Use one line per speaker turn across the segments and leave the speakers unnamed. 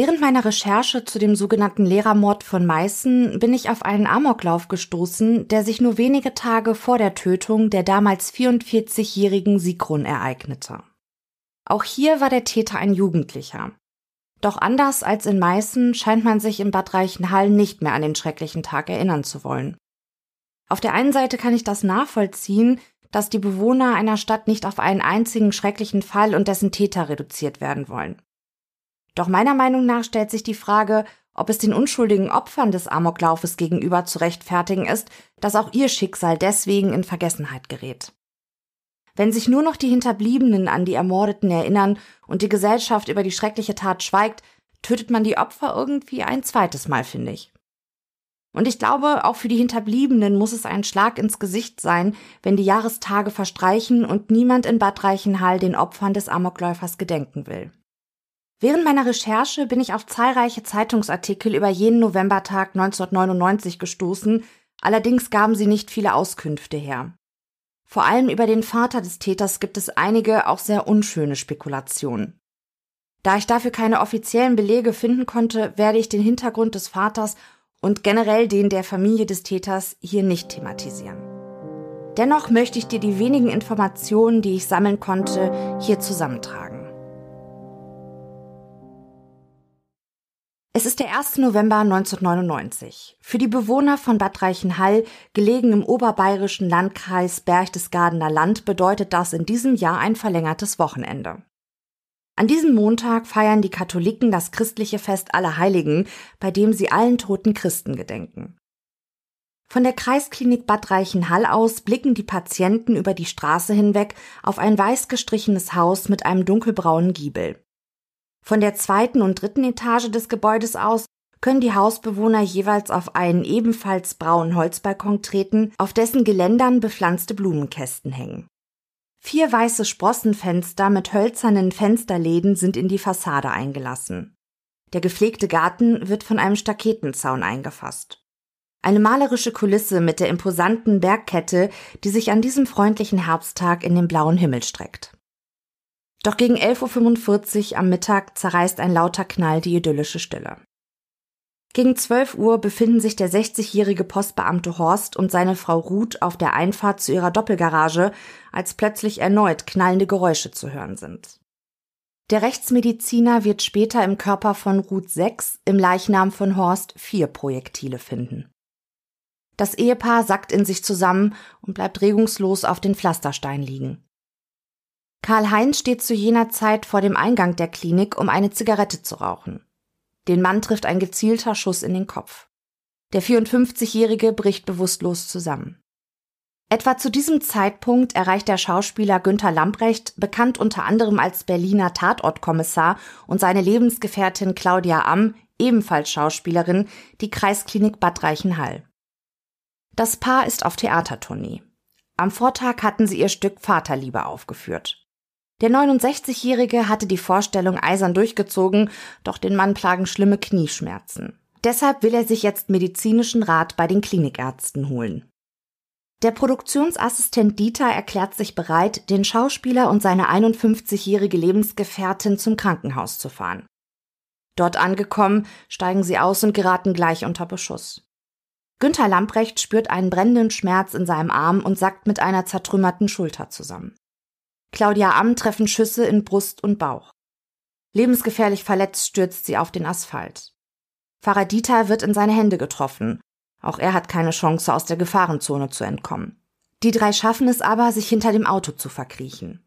Während meiner Recherche zu dem sogenannten Lehrermord von Meißen bin ich auf einen Amoklauf gestoßen, der sich nur wenige Tage vor der Tötung der damals 44-jährigen Sigrun ereignete. Auch hier war der Täter ein Jugendlicher. Doch anders als in Meißen scheint man sich in Bad Reichenhall nicht mehr an den schrecklichen Tag erinnern zu wollen. Auf der einen Seite kann ich das nachvollziehen, dass die Bewohner einer Stadt nicht auf einen einzigen schrecklichen Fall und dessen Täter reduziert werden wollen. Doch meiner Meinung nach stellt sich die Frage, ob es den unschuldigen Opfern des Amoklaufes gegenüber zu rechtfertigen ist, dass auch ihr Schicksal deswegen in Vergessenheit gerät. Wenn sich nur noch die Hinterbliebenen an die Ermordeten erinnern und die Gesellschaft über die schreckliche Tat schweigt, tötet man die Opfer irgendwie ein zweites Mal, finde ich. Und ich glaube, auch für die Hinterbliebenen muss es ein Schlag ins Gesicht sein, wenn die Jahrestage verstreichen und niemand in Bad Reichenhall den Opfern des Amokläufers gedenken will. Während meiner Recherche bin ich auf zahlreiche Zeitungsartikel über jenen Novembertag 1999 gestoßen, allerdings gaben sie nicht viele Auskünfte her. Vor allem über den Vater des Täters gibt es einige auch sehr unschöne Spekulationen. Da ich dafür keine offiziellen Belege finden konnte, werde ich den Hintergrund des Vaters und generell den der Familie des Täters hier nicht thematisieren. Dennoch möchte ich dir die wenigen Informationen, die ich sammeln konnte, hier zusammentragen. Es ist der 1. November 1999. Für die Bewohner von Bad Reichenhall, gelegen im oberbayerischen Landkreis Berchtesgadener Land, bedeutet das in diesem Jahr ein verlängertes Wochenende. An diesem Montag feiern die Katholiken das christliche Fest aller Heiligen, bei dem sie allen toten Christen gedenken. Von der Kreisklinik Bad Reichenhall aus blicken die Patienten über die Straße hinweg auf ein weiß gestrichenes Haus mit einem dunkelbraunen Giebel. Von der zweiten und dritten Etage des Gebäudes aus können die Hausbewohner jeweils auf einen ebenfalls braunen Holzbalkon treten, auf dessen Geländern bepflanzte Blumenkästen hängen. Vier weiße Sprossenfenster mit hölzernen Fensterläden sind in die Fassade eingelassen. Der gepflegte Garten wird von einem Staketenzaun eingefasst. Eine malerische Kulisse mit der imposanten Bergkette, die sich an diesem freundlichen Herbsttag in den blauen Himmel streckt. Doch gegen 11.45 Uhr am Mittag zerreißt ein lauter Knall die idyllische Stille. Gegen 12 Uhr befinden sich der 60-jährige Postbeamte Horst und seine Frau Ruth auf der Einfahrt zu ihrer Doppelgarage, als plötzlich erneut knallende Geräusche zu hören sind. Der Rechtsmediziner wird später im Körper von Ruth sechs, im Leichnam von Horst vier Projektile finden. Das Ehepaar sackt in sich zusammen und bleibt regungslos auf den Pflasterstein liegen. Karl-Heinz steht zu jener Zeit vor dem Eingang der Klinik, um eine Zigarette zu rauchen. Den Mann trifft ein gezielter Schuss in den Kopf. Der 54-Jährige bricht bewusstlos zusammen. Etwa zu diesem Zeitpunkt erreicht der Schauspieler Günther Lamprecht, bekannt unter anderem als Berliner Tatortkommissar, und seine Lebensgefährtin Claudia Amm, ebenfalls Schauspielerin, die Kreisklinik Bad Reichenhall. Das Paar ist auf Theatertournee. Am Vortag hatten sie ihr Stück Vaterliebe aufgeführt. Der 69-Jährige hatte die Vorstellung eisern durchgezogen, doch den Mann plagen schlimme Knieschmerzen. Deshalb will er sich jetzt medizinischen Rat bei den Klinikärzten holen. Der Produktionsassistent Dieter erklärt sich bereit, den Schauspieler und seine 51-jährige Lebensgefährtin zum Krankenhaus zu fahren. Dort angekommen, steigen sie aus und geraten gleich unter Beschuss. Günther Lamprecht spürt einen brennenden Schmerz in seinem Arm und sackt mit einer zertrümmerten Schulter zusammen. Claudia Amm treffen Schüsse in Brust und Bauch. Lebensgefährlich verletzt stürzt sie auf den Asphalt. Pfarrer Dieter wird in seine Hände getroffen. Auch er hat keine Chance, aus der Gefahrenzone zu entkommen. Die drei schaffen es aber, sich hinter dem Auto zu verkriechen.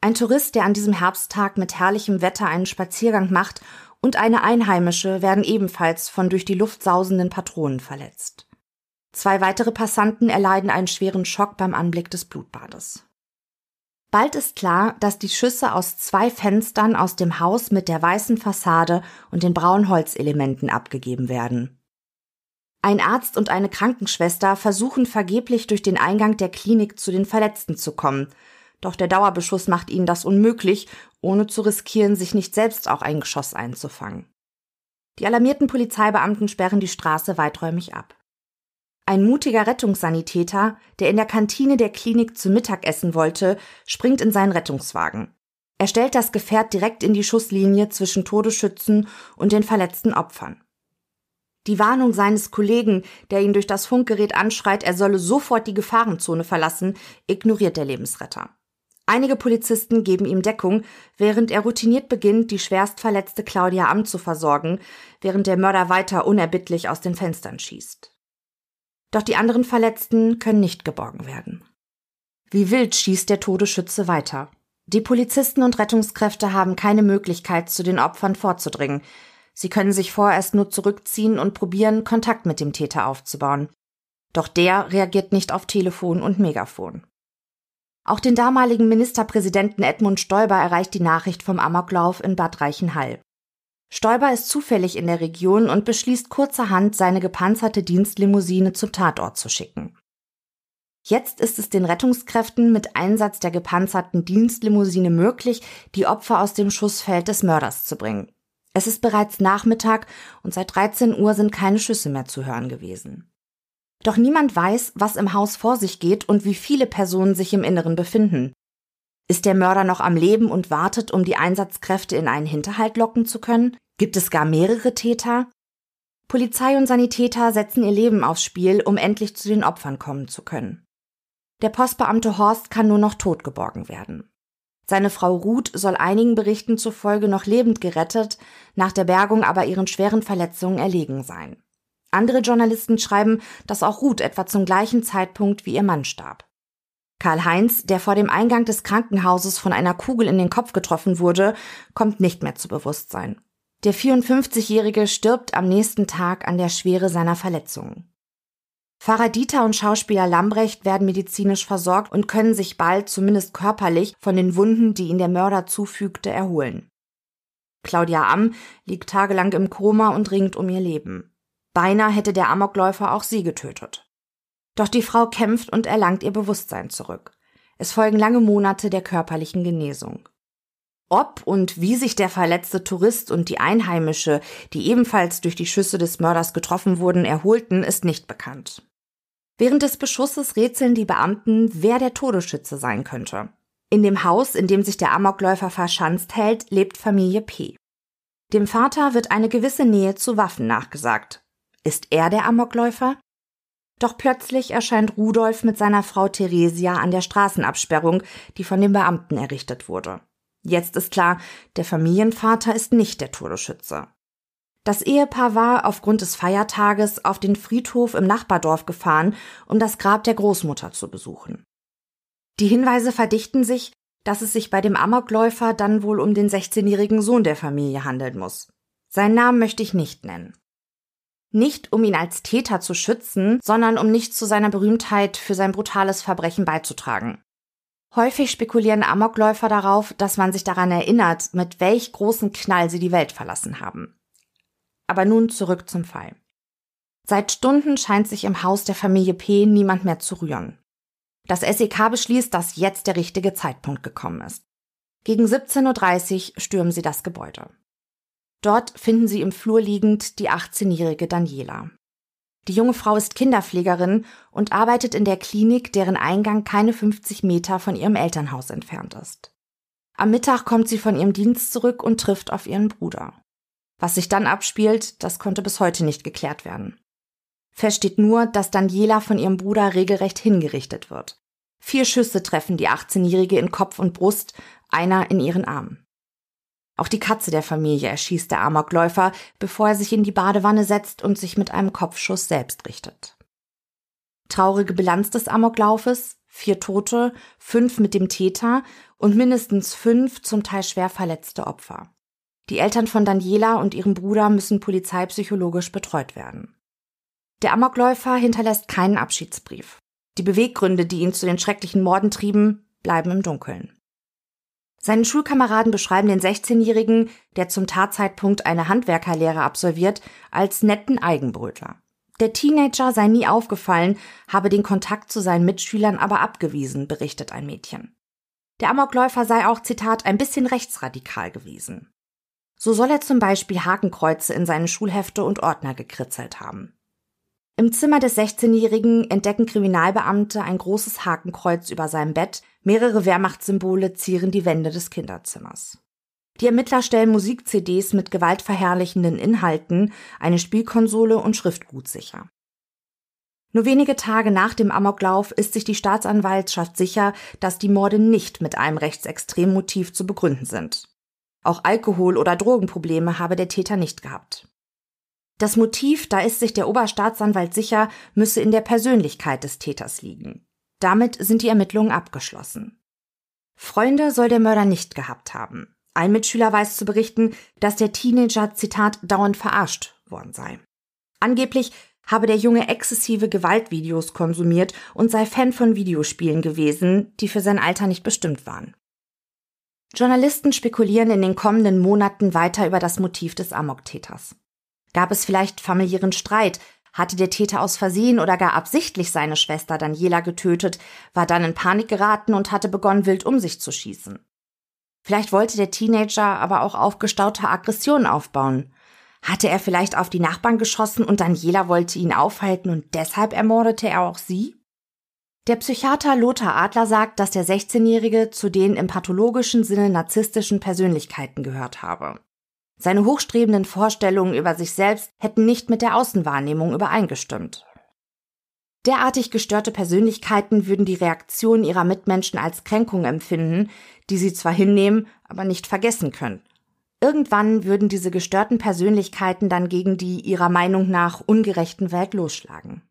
Ein Tourist, der an diesem Herbsttag mit herrlichem Wetter einen Spaziergang macht, und eine Einheimische werden ebenfalls von durch die Luft sausenden Patronen verletzt. Zwei weitere Passanten erleiden einen schweren Schock beim Anblick des Blutbades. Bald ist klar, dass die Schüsse aus zwei Fenstern aus dem Haus mit der weißen Fassade und den braunen Holzelementen abgegeben werden. Ein Arzt und eine Krankenschwester versuchen vergeblich durch den Eingang der Klinik zu den Verletzten zu kommen, doch der Dauerbeschuss macht ihnen das unmöglich, ohne zu riskieren, sich nicht selbst auch ein Geschoss einzufangen. Die alarmierten Polizeibeamten sperren die Straße weiträumig ab. Ein mutiger Rettungssanitäter, der in der Kantine der Klinik zu Mittag essen wollte, springt in seinen Rettungswagen. Er stellt das Gefährt direkt in die Schusslinie zwischen Todesschützen und den verletzten Opfern. Die Warnung seines Kollegen, der ihn durch das Funkgerät anschreit, er solle sofort die Gefahrenzone verlassen, ignoriert der Lebensretter. Einige Polizisten geben ihm Deckung, während er routiniert beginnt, die schwerst verletzte Claudia Am zu versorgen, während der Mörder weiter unerbittlich aus den Fenstern schießt. Doch die anderen Verletzten können nicht geborgen werden. Wie wild schießt der Todesschütze weiter. Die Polizisten und Rettungskräfte haben keine Möglichkeit, zu den Opfern vorzudringen. Sie können sich vorerst nur zurückziehen und probieren, Kontakt mit dem Täter aufzubauen. Doch der reagiert nicht auf Telefon und Megafon. Auch den damaligen Ministerpräsidenten Edmund Stoiber erreicht die Nachricht vom Amoklauf in Bad Reichenhall. Stoiber ist zufällig in der Region und beschließt kurzerhand, seine gepanzerte Dienstlimousine zum Tatort zu schicken. Jetzt ist es den Rettungskräften mit Einsatz der gepanzerten Dienstlimousine möglich, die Opfer aus dem Schussfeld des Mörders zu bringen. Es ist bereits Nachmittag und seit 13 Uhr sind keine Schüsse mehr zu hören gewesen. Doch niemand weiß, was im Haus vor sich geht und wie viele Personen sich im Inneren befinden. Ist der Mörder noch am Leben und wartet, um die Einsatzkräfte in einen Hinterhalt locken zu können? Gibt es gar mehrere Täter? Polizei und Sanitäter setzen ihr Leben aufs Spiel, um endlich zu den Opfern kommen zu können. Der Postbeamte Horst kann nur noch tot geborgen werden. Seine Frau Ruth soll einigen Berichten zufolge noch lebend gerettet, nach der Bergung aber ihren schweren Verletzungen erlegen sein. Andere Journalisten schreiben, dass auch Ruth etwa zum gleichen Zeitpunkt wie ihr Mann starb. Karl-Heinz, der vor dem Eingang des Krankenhauses von einer Kugel in den Kopf getroffen wurde, kommt nicht mehr zu Bewusstsein. Der 54-Jährige stirbt am nächsten Tag an der Schwere seiner Verletzungen. Pfarrer Dieter und Schauspieler Lambrecht werden medizinisch versorgt und können sich bald, zumindest körperlich, von den Wunden, die ihnen der Mörder zufügte, erholen. Claudia Amm liegt tagelang im Koma und ringt um ihr Leben. Beinahe hätte der Amokläufer auch sie getötet. Doch die Frau kämpft und erlangt ihr Bewusstsein zurück. Es folgen lange Monate der körperlichen Genesung. Ob und wie sich der verletzte Tourist und die Einheimische, die ebenfalls durch die Schüsse des Mörders getroffen wurden, erholten, ist nicht bekannt. Während des Beschusses rätseln die Beamten, wer der Todesschütze sein könnte. In dem Haus, in dem sich der Amokläufer verschanzt hält, lebt Familie P. Dem Vater wird eine gewisse Nähe zu Waffen nachgesagt. Ist er der Amokläufer? Doch plötzlich erscheint Rudolf mit seiner Frau Theresia an der Straßenabsperrung, die von den Beamten errichtet wurde. Jetzt ist klar, der Familienvater ist nicht der Todesschütze. Das Ehepaar war aufgrund des Feiertages auf den Friedhof im Nachbardorf gefahren, um das Grab der Großmutter zu besuchen. Die Hinweise verdichten sich, dass es sich bei dem Amokläufer dann wohl um den 16-jährigen Sohn der Familie handeln muss. Seinen Namen möchte ich nicht nennen. Nicht um ihn als Täter zu schützen, sondern um nicht zu seiner Berühmtheit für sein brutales Verbrechen beizutragen. Häufig spekulieren Amokläufer darauf, dass man sich daran erinnert, mit welch großen Knall sie die Welt verlassen haben. Aber nun zurück zum Fall. Seit Stunden scheint sich im Haus der Familie P. niemand mehr zu rühren. Das SEK beschließt, dass jetzt der richtige Zeitpunkt gekommen ist. Gegen 17.30 Uhr stürmen sie das Gebäude. Dort finden sie im Flur liegend die 18-jährige Daniela. Die junge Frau ist Kinderpflegerin und arbeitet in der Klinik, deren Eingang keine 50 Meter von ihrem Elternhaus entfernt ist. Am Mittag kommt sie von ihrem Dienst zurück und trifft auf ihren Bruder. Was sich dann abspielt, das konnte bis heute nicht geklärt werden. Fest steht nur, dass Daniela von ihrem Bruder regelrecht hingerichtet wird. Vier Schüsse treffen die 18-Jährige in Kopf und Brust, einer in ihren Arm. Auch die Katze der Familie erschießt der Amokläufer, bevor er sich in die Badewanne setzt und sich mit einem Kopfschuss selbst richtet. Traurige Bilanz des Amoklaufes, vier Tote, fünf mit dem Täter und mindestens fünf zum Teil schwer verletzte Opfer. Die Eltern von Daniela und ihrem Bruder müssen polizeipsychologisch betreut werden. Der Amokläufer hinterlässt keinen Abschiedsbrief. Die Beweggründe, die ihn zu den schrecklichen Morden trieben, bleiben im Dunkeln. Seine Schulkameraden beschreiben den 16-Jährigen, der zum Tatzeitpunkt eine Handwerkerlehre absolviert, als netten Eigenbrötler. Der Teenager sei nie aufgefallen, habe den Kontakt zu seinen Mitschülern aber abgewiesen, berichtet ein Mädchen. Der Amokläufer sei auch, Zitat, ein bisschen rechtsradikal gewesen. So soll er zum Beispiel Hakenkreuze in seine Schulhefte und Ordner gekritzelt haben. Im Zimmer des 16-Jährigen entdecken Kriminalbeamte ein großes Hakenkreuz über seinem Bett, mehrere Wehrmachtssymbole zieren die Wände des Kinderzimmers. Die Ermittler stellen Musik-CDs mit gewaltverherrlichenden Inhalten, eine Spielkonsole und Schriftgut sicher. Nur wenige Tage nach dem Amoklauf ist sich die Staatsanwaltschaft sicher, dass die Morde nicht mit einem rechtsextremen Motiv zu begründen sind. Auch Alkohol- oder Drogenprobleme habe der Täter nicht gehabt. Das Motiv, da ist sich der Oberstaatsanwalt sicher, müsse in der Persönlichkeit des Täters liegen. Damit sind die Ermittlungen abgeschlossen. Freunde soll der Mörder nicht gehabt haben. Ein Mitschüler weiß zu berichten, dass der Teenager, Zitat, dauernd verarscht worden sei. Angeblich habe der Junge exzessive Gewaltvideos konsumiert und sei Fan von Videospielen gewesen, die für sein Alter nicht bestimmt waren. Journalisten spekulieren in den kommenden Monaten weiter über das Motiv des Amoktäters. Gab es vielleicht familiären Streit? Hatte der Täter aus Versehen oder gar absichtlich seine Schwester Daniela getötet, war dann in Panik geraten und hatte begonnen, wild um sich zu schießen? Vielleicht wollte der Teenager aber auch aufgestaute Aggressionen aufbauen. Hatte er vielleicht auf die Nachbarn geschossen und Daniela wollte ihn aufhalten und deshalb ermordete er auch sie? Der Psychiater Lothar Adler sagt, dass der 16-Jährige zu den im pathologischen Sinne narzisstischen Persönlichkeiten gehört habe. Seine hochstrebenden Vorstellungen über sich selbst hätten nicht mit der Außenwahrnehmung übereingestimmt. Derartig gestörte Persönlichkeiten würden die Reaktion ihrer Mitmenschen als Kränkung empfinden, die sie zwar hinnehmen, aber nicht vergessen können. Irgendwann würden diese gestörten Persönlichkeiten dann gegen die ihrer Meinung nach ungerechten Welt losschlagen.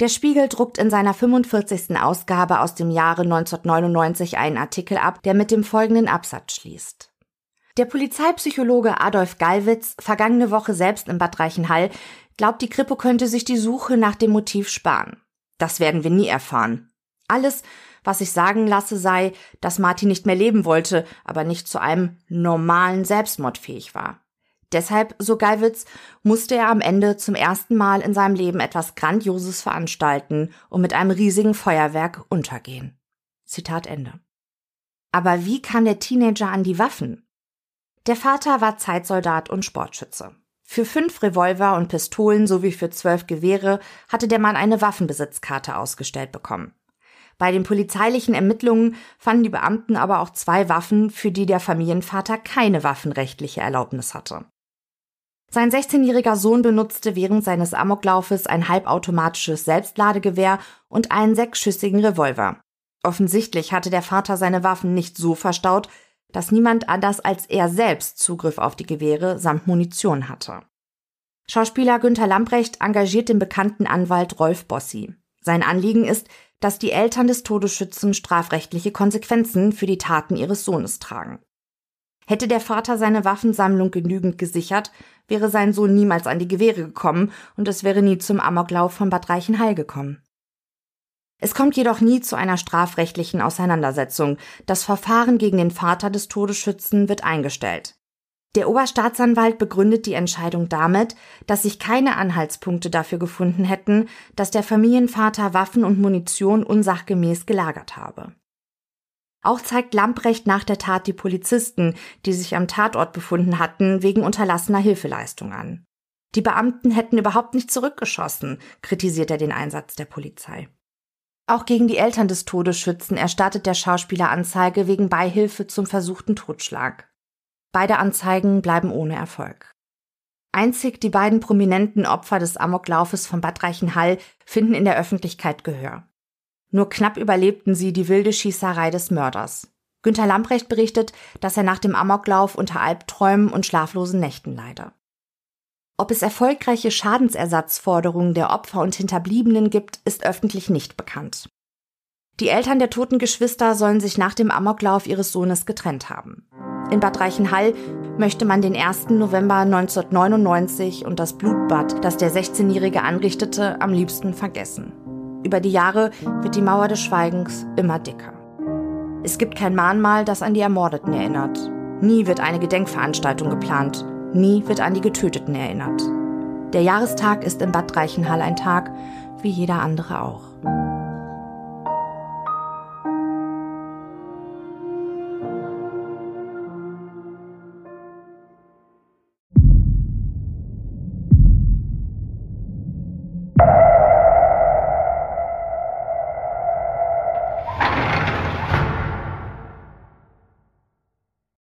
Der Spiegel druckt in seiner 45. Ausgabe aus dem Jahre 1999 einen Artikel ab, der mit dem folgenden Absatz schließt. Der Polizeipsychologe Adolf Gallwitz, vergangene Woche selbst in Bad Reichenhall, glaubt, die Kripo könnte sich die Suche nach dem Motiv sparen. Das werden wir nie erfahren. Alles, was ich sagen lasse, sei, dass Martin nicht mehr leben wollte, aber nicht zu einem normalen Selbstmord fähig war. Deshalb, so Gallwitz, musste er am Ende zum ersten Mal in seinem Leben etwas Grandioses veranstalten und mit einem riesigen Feuerwerk untergehen. Zitat Ende. Aber wie kam der Teenager an die Waffen? Der Vater war Zeitsoldat und Sportschütze. Für fünf Revolver und Pistolen sowie für zwölf Gewehre hatte der Mann eine Waffenbesitzkarte ausgestellt bekommen. Bei den polizeilichen Ermittlungen fanden die Beamten aber auch zwei Waffen, für die der Familienvater keine waffenrechtliche Erlaubnis hatte. Sein 16-jähriger Sohn benutzte während seines Amoklaufes ein halbautomatisches Selbstladegewehr und einen sechsschüssigen Revolver. Offensichtlich hatte der Vater seine Waffen nicht so verstaut, dass niemand anders als er selbst Zugriff auf die Gewehre samt Munition hatte. Schauspieler Günther Lamprecht engagiert den bekannten Anwalt Rolf Bossi. Sein Anliegen ist, dass die Eltern des Todesschützen strafrechtliche Konsequenzen für die Taten ihres Sohnes tragen. Hätte der Vater seine Waffensammlung genügend gesichert, wäre sein Sohn niemals an die Gewehre gekommen und es wäre nie zum Amoklauf von Bad Reichenhall gekommen. Es kommt jedoch nie zu einer strafrechtlichen Auseinandersetzung. Das Verfahren gegen den Vater des Todesschützen wird eingestellt. Der Oberstaatsanwalt begründet die Entscheidung damit, dass sich keine Anhaltspunkte dafür gefunden hätten, dass der Familienvater Waffen und Munition unsachgemäß gelagert habe. Auch zeigt Lamprecht nach der Tat die Polizisten, die sich am Tatort befunden hatten, wegen unterlassener Hilfeleistung an. Die Beamten hätten überhaupt nicht zurückgeschossen, kritisiert er den Einsatz der Polizei. Auch gegen die Eltern des Todesschützen erstattet der Schauspieler Anzeige wegen Beihilfe zum versuchten Totschlag. Beide Anzeigen bleiben ohne Erfolg. Einzig die beiden prominenten Opfer des Amoklaufes von Bad Reichenhall finden in der Öffentlichkeit Gehör. Nur knapp überlebten sie die wilde Schießerei des Mörders. Günter Lamprecht berichtet, dass er nach dem Amoklauf unter Albträumen und schlaflosen Nächten leide. Ob es erfolgreiche Schadensersatzforderungen der Opfer und Hinterbliebenen gibt, ist öffentlich nicht bekannt. Die Eltern der toten Geschwister sollen sich nach dem Amoklauf ihres Sohnes getrennt haben. In Bad Reichenhall möchte man den 1. November 1999 und das Blutbad, das der 16-Jährige anrichtete, am liebsten vergessen. Über die Jahre wird die Mauer des Schweigens immer dicker. Es gibt kein Mahnmal, das an die Ermordeten erinnert. Nie wird eine Gedenkveranstaltung geplant. Nie wird an die Getöteten erinnert. Der Jahrestag ist in Bad Reichenhall ein Tag, wie jeder andere auch.